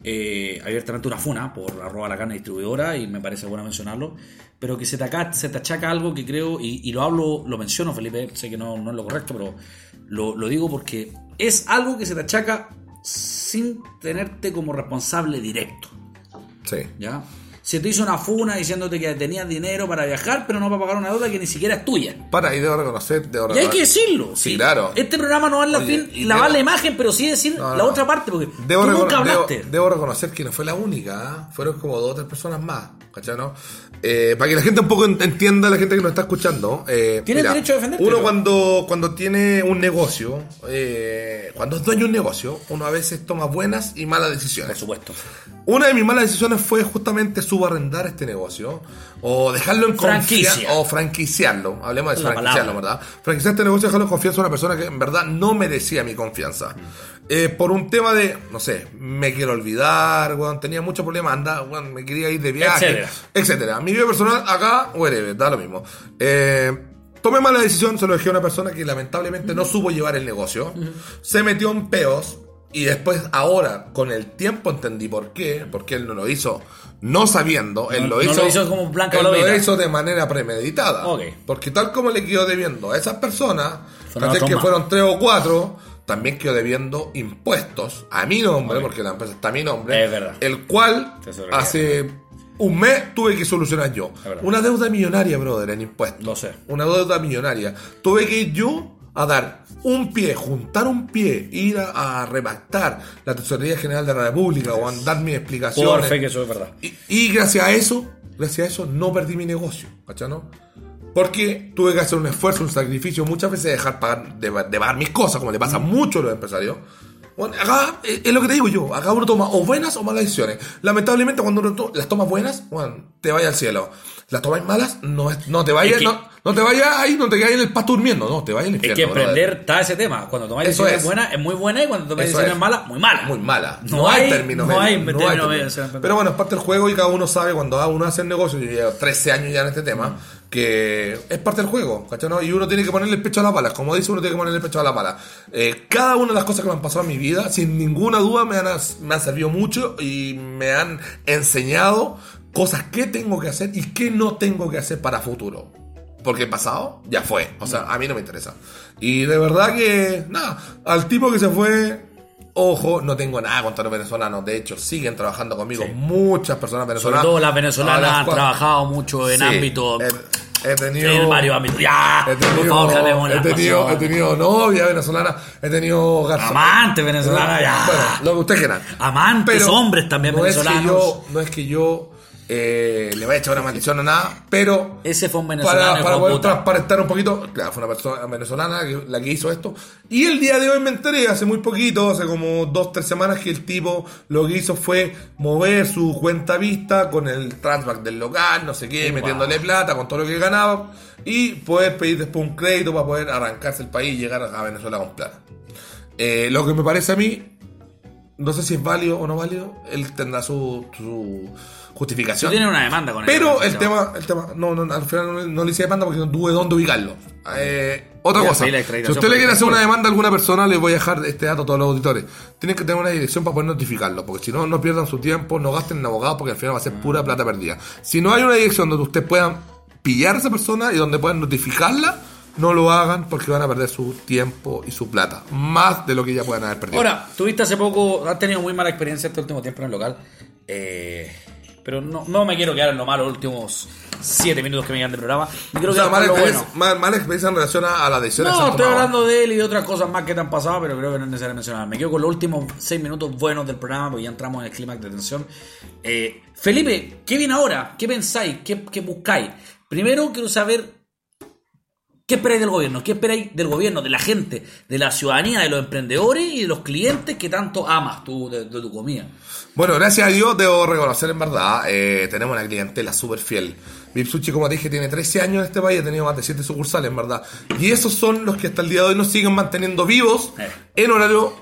eh, abiertamente una funa por arroba la carne distribuidora y me parece bueno mencionarlo, pero que se te, aca- se te achaca algo que creo, y, y lo hablo, lo menciono Felipe, sé que no, no es lo correcto, pero lo, lo digo porque es algo que se te achaca sin tenerte como responsable directo. Sí. ¿ya? Se te hizo una funa diciéndote que tenías dinero para viajar, pero no para pagar una deuda que ni siquiera es tuya. Para, y debo reconocer, debo Y hay reconocer- que decirlo. Sí, claro. Este programa no va a la Oye, fin lavar debo- la imagen, pero sí decir No, la otra parte, porque Debo, tú nunca hablaste. debo reconocer que no fue la única, ¿ah? fueron como dos o tres personas más, ¿cachai? no? Eh, para que la gente un poco en- entienda, la gente que nos está escuchando. Eh, Tienes derecho a defenderte, Uno ¿no? cuando, cuando tiene un negocio, eh, cuando es dueño de un negocio, uno a veces toma buenas y malas decisiones. Por supuesto. Una de mis malas decisiones fue justamente subarrendar este negocio o dejarlo en Franquicia. confianza o franquiciarlo. Hablemos de Es franquiciarlo. ¿verdad? Franquiciar este negocio, dejarlo en confianza a una persona que en verdad no merecía mi confianza. Eh, por un tema de, no sé, me quiero olvidar, tenía muchos problemas, anda, weón, me quería ir de viaje, Etcétera. etcétera. Mi vida personal acá, whatever, da lo mismo. Eh, tomé mala decisión, se lo dejé a una persona que lamentablemente no supo llevar el negocio, se metió en peos y después ahora, con el tiempo entendí por qué, porque él no lo hizo no sabiendo, él No- lo no hizo, lo hizo como blanca él lo hizo de manera premeditada. Porque tal como le quedó debiendo a esas personas, otros que fueron tres o cuatro, también quedó debiendo impuestos a mi nombre, porque la empresa está a mi nombre, Es verdad. el cual hace un mes tuve que solucionar yo. Una deuda millonaria, brother, en impuestos. Lo sé. Una deuda millonaria. Tuve que ir yo a dar un pie, juntar un pie, ir a, a redactar la Tesorería General de la República o a dar mis explicaciones. fe que eso es verdad. Y, y gracias a eso, gracias a eso, no perdí mi negocio, ¿cachai? no? Porque tuve que hacer un esfuerzo, un sacrificio, muchas veces dejar pagar, de, de pagar mis cosas, como le pasa a muchos a los empresarios. Bueno, acá eh, es lo que te digo yo, acá uno toma o buenas o malas decisiones. Lamentablemente cuando uno to- las tomas buenas, bueno, te vaya al cielo. Las tomas malas, no, es- no te vayas, Es que- no, no te vayas ahí, no te quedas en el pasto durmiendo, no, te vayas al Es infierno. que brother. emprender está ese tema. Cuando Eso decisiones es. buenas, es muy buena y cuando Eso decisiones es. malas, muy mala. Muy mala. No hay- término no medio, hay no término término. medio, llama. Pero bueno, es parte del juego y cada uno sabe cuando uno hace el negocio, yo llevo 13 años ya en este tema, que es parte del juego, ¿cachai? no? Y uno tiene que ponerle el pecho a la pala, como dice, uno tiene que ponerle el pecho a la pala. Eh, cada una de las cosas que me han pasado en mi vida, sin ninguna duda, me han, me han servido mucho y me han enseñado cosas que tengo que hacer y que no tengo que hacer para futuro. Porque el pasado ya fue. O sea, a mí no me interesa. Y de verdad que, nada, al tipo que se fue, ojo, no tengo nada contra los venezolanos. De hecho, siguen trabajando conmigo muchas personas Sobre venezolanas. todo las venezolanas han trabajado mucho en Sí, ámbito. He, he tenido. En varios ámbitos. Ya, He por tenido, favor, calmemos la he, tenido, he tenido novia venezolana, he tenido garzón. Amante venezolana, ya. Bueno, lo que usted quiera. Amantes, hombres también no venezolanos. Es que yo, no es que yo eh, le vaya a echar una maldición o nada, pero Ese fue un venezolano. para, para de poder transparentar un poquito, claro, fue una persona venezolana que- la que hizo esto. Y el día de hoy me enteré, hace muy poquito, hace como dos, tres semanas, que el tipo lo que hizo fue mover su cuenta vista con el transback del local, no sé qué, Wow. metiéndole plata con todo lo que ganaba y poder pedir después un crédito para poder arrancarse el país y llegar a Venezuela con plata. Eh, lo que me parece a mí, no sé si es válido o no válido, él tendrá su, su justificación. tienes una demanda con él. Pero el tema, el tema, no, no, al final no, no le hice demanda porque no tuve dónde ubicarlo. Eh, otra Ya, cosa, si usted le quiere hacer una demanda a alguna persona, les voy a dejar este dato a todos los auditores. Tienen que tener una dirección para poder notificarlo, porque si no, no pierdan su tiempo, no gasten en abogados, porque al final va a ser pura plata perdida. Si no hay una dirección donde ustedes puedan pillar a esa persona y donde puedan notificarla, no lo hagan porque van a perder su tiempo y su plata, más de lo que ya puedan haber perdido. Ahora, tuviste hace poco, has tenido muy mala experiencia este último tiempo en el local. eh, pero no, no me quiero quedar en lo malo los últimos 7 minutos que me quedan de programa. Me quiero o sea, mala, lo bueno. mal- mala experiencia en relación a, a las decisiones que No, estoy hablando de él y de otras cosas más que te han pasado, pero creo que no es necesario mencionar. Me quedo con los últimos 6 minutos buenos del programa, porque ya entramos en el clímax de tensión. Eh, Felipe, ¿qué viene ahora? ¿Qué pensáis? ¿Qué, qué buscáis? Primero quiero saber ¿Qué esperáis del gobierno? ¿Qué esperáis del gobierno, de la gente, de la ciudadanía, de los emprendedores y de los clientes que tanto amas tú de, de tu comida? Bueno, gracias a Dios debo reconocer en verdad, eh, tenemos una clientela súper fiel. Vipsuchi, como te dije, tiene 13 años en este país, ha tenido más de 7 sucursales, en verdad. Y esos son los que hasta el día de hoy nos siguen manteniendo vivos Eh. en horario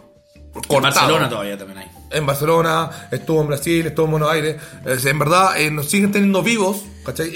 En cortado. Barcelona todavía también hay. En Barcelona, estuvo en Brasil, estuvo en Buenos Aires. Eh, en verdad, eh, nos siguen teniendo vivos, ¿cachai?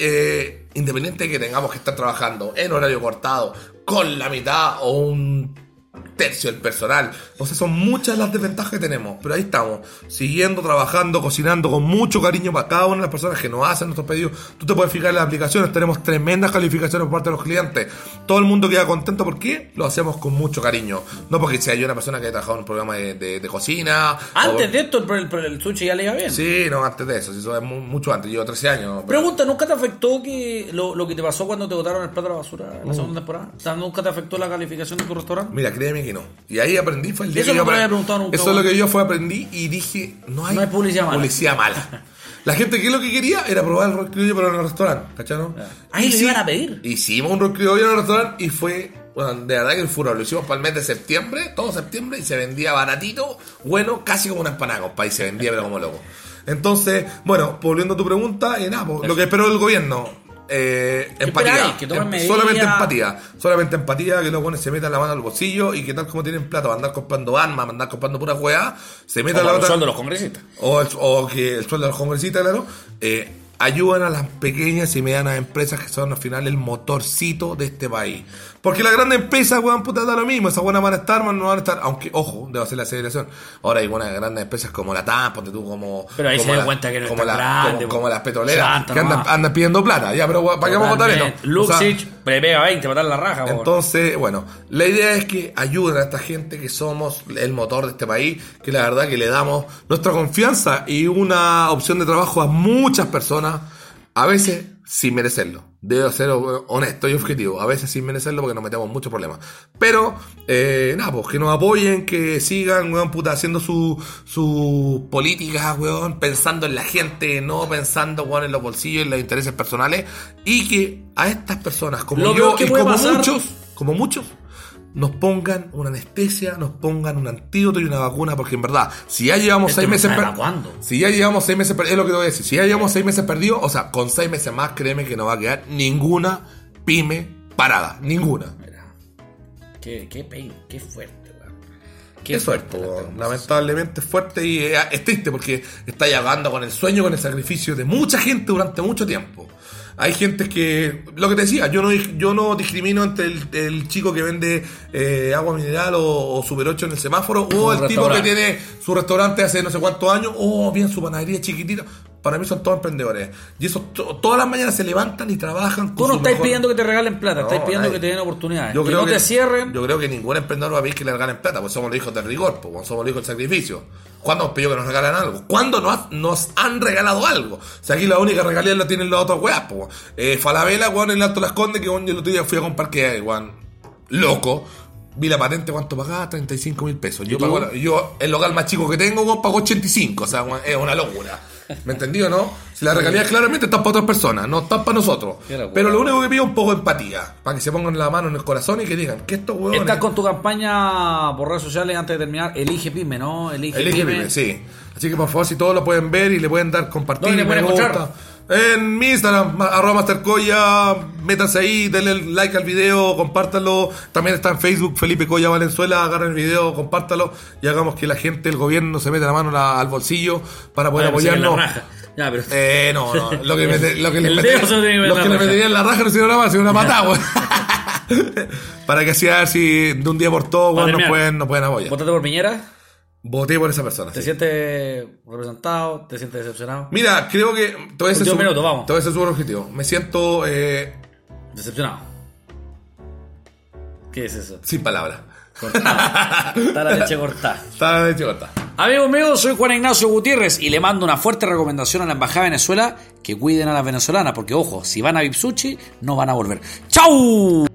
Independiente de que tengamos que estar trabajando en horario cortado, con la mitad o un tercio del personal. O sea, son muchas las desventajas que tenemos. Pero ahí estamos, siguiendo, trabajando, cocinando con mucho cariño para cada una de las personas que nos hacen nuestros pedidos. Tú te puedes fijar en las aplicaciones, tenemos tremendas calificaciones por parte de los clientes. Todo el mundo queda contento porque lo hacemos con mucho cariño. No porque sea yo una persona que ha trabajado en un programa de, de- de cocina. Antes o- de esto, el, el, el sushi ya le iba bien. Sí, no, antes de eso. Eso es mu- mucho antes. Llevo 13 años. pero- Pregunta, ¿nunca te afectó que lo, lo que te pasó cuando te botaron el plato a la basura en la segunda temporada? O sea, ¿nunca te afectó la calificación de tu restaurante? Mira, créeme que no. Y ahí aprendí, fue el día Eso que yo nunca, es lo que yo fue aprendí y dije, no hay, No hay publicidad mala. mala. La gente que lo que quería era probar el rock criollo pero en el restaurante, ¿cacharon? Ahí Y lo sí, iban a pedir. Hicimos un rock criollo en el restaurante y fue, bueno, de verdad que el furor. Lo hicimos para el mes de septiembre, todo septiembre, y se vendía baratito, bueno, casi como una empanada, compa, y se vendía pero como loco. Entonces, bueno, volviendo a tu pregunta, eh, nada, pues, lo que esperó el gobierno, eh, empatía. Em- solamente empatía. Solamente empatía, que los buenos se metan la mano al bolsillo y que tal como tienen plata para andar comprando armas, para andar comprando pura hueá, se metan la los otra. sueldos de los congresistas. O, el- o que el sueldo de los congresistas, claro, eh, ayudan a las pequeñas y medianas empresas que son al final el motorcito de este país. Porque las grandes empresas, weón, puta, da lo mismo. Esas buenas van a estar, man, no van a estar. Aunque, ojo, debo hacer la aceleración. Ahora hay buenas grandes empresas como la TAM, ponte tú, como. Pero ahí como se da cuenta que no es como tan la- grande, como, como weón. las petroleras que andan, andan pidiendo plata. Ya, pero ¿para qué vamos a votar esto? Luxich, pega 20, matar la raja, weón. entonces, bueno, la idea es que ayuden a esta gente que somos el motor de este país, que la verdad que le damos nuestra confianza y una opción de trabajo a muchas personas, a veces sin merecerlo. Debo ser honesto y objetivo, a veces sin merecerlo porque nos metemos muchos problemas. Pero, eh, nada, pues que nos apoyen, que sigan, weón, puta, haciendo sus su políticas, weón, pensando en la gente, no pensando, weón, en los bolsillos, en los intereses personales, y que a estas personas, como Lo yo que y como pasar- muchos, como muchos, nos pongan una anestesia, nos pongan un antídoto y una vacuna, porque en verdad, si ya llevamos Esto seis meses sabe per- para cuándo. si ya llevamos seis meses perdidos, es lo que te voy a decir, si ya llevamos seis meses perdidos, o sea, con seis meses más, créeme que no va a quedar ninguna pyme parada, ninguna. Mira, qué, qué pain, qué fuerte, weón. Qué suerte, weón. lamentablemente es fuerte y eh, es triste porque está llegando con el sueño, con el sacrificio de mucha gente durante mucho tiempo. Hay gente que, lo que te decía, yo no, yo no discrimino entre el, el chico que vende eh, agua mineral o, o Super 8 en el semáforo o el tipo que tiene su restaurante hace no sé cuántos años o bien su panadería chiquitita. Para mí son todos emprendedores. Y eso to- todas las mañanas se levantan y trabajan. Tú con no su estáis mejor- pidiendo que te regalen plata, No, estáis pidiendo nadie. que te den oportunidades. yo que creo no te cierren. Yo creo que ningún emprendedor va a pedir que le regalen plata, pues somos los hijos del rigor, pues somos los hijos del sacrificio. ¿Cuándo hemos pedido que nos regalan algo? ¿Cuándo nos, ha- nos han regalado algo? O sea, aquí la única regalía la tienen las otras weas, pues. Eh, Falabella, weón, en el Alto Las Condes, que weón, yo el otro día fui a comprar que, weón, loco. Vi la patente, ¿cuánto pagaba? 35 mil pesos. Yo, ¿Y tú? pago yo, el local más chico que tengo, weón, pago 85. O sea, weón, es una locura. ¿Me entendió, no? Si las regalías claramente están para otras personas, no están para nosotros. Pero lo único que pido es un poco de empatía. Para que se pongan la mano en el corazón y que digan que estos weones... Estás con tu campaña por redes sociales antes de terminar. Elige Pyme, ¿no? Elige, Elige Pyme. Pyme, sí. Así que por favor, si todos lo pueden ver y le pueden dar compartir. En mi Instagram, arroba mastercoya, métanse ahí, denle like al video, compártalo. También está en Facebook, Felipe Coya Valenzuela, agarren el video, compártalo y hagamos que la gente, el gobierno se meta la mano la- al bolsillo para poder la apoyarnos. raja. Ya, pero... Eh, no, no, lo que, mete- lo que le que meter los en la le raja. meterían la raja no sino una más, sino una patada. Para que así a ver si de un día por todo, weón, nos pueden, nos pueden apoyar. ¿Votaste por Piñera? Voté por esa persona. ¿Te sí. sientes representado? ¿Te sientes decepcionado? Mira, creo que. Último su- minuto, vamos. Voy a ser súper objetivo. Me siento eh, Decepcionado. ¿Qué es eso? sin palabras. Cortada. Está la leche cortada. Está de chicota. Amigos míos, soy Juan Ignacio Gutiérrez y le mando una fuerte recomendación a la Embajada de Venezuela que cuiden a las venezolanas, porque ojo, si van a Vipsuchi, no van a volver. ¡Chau!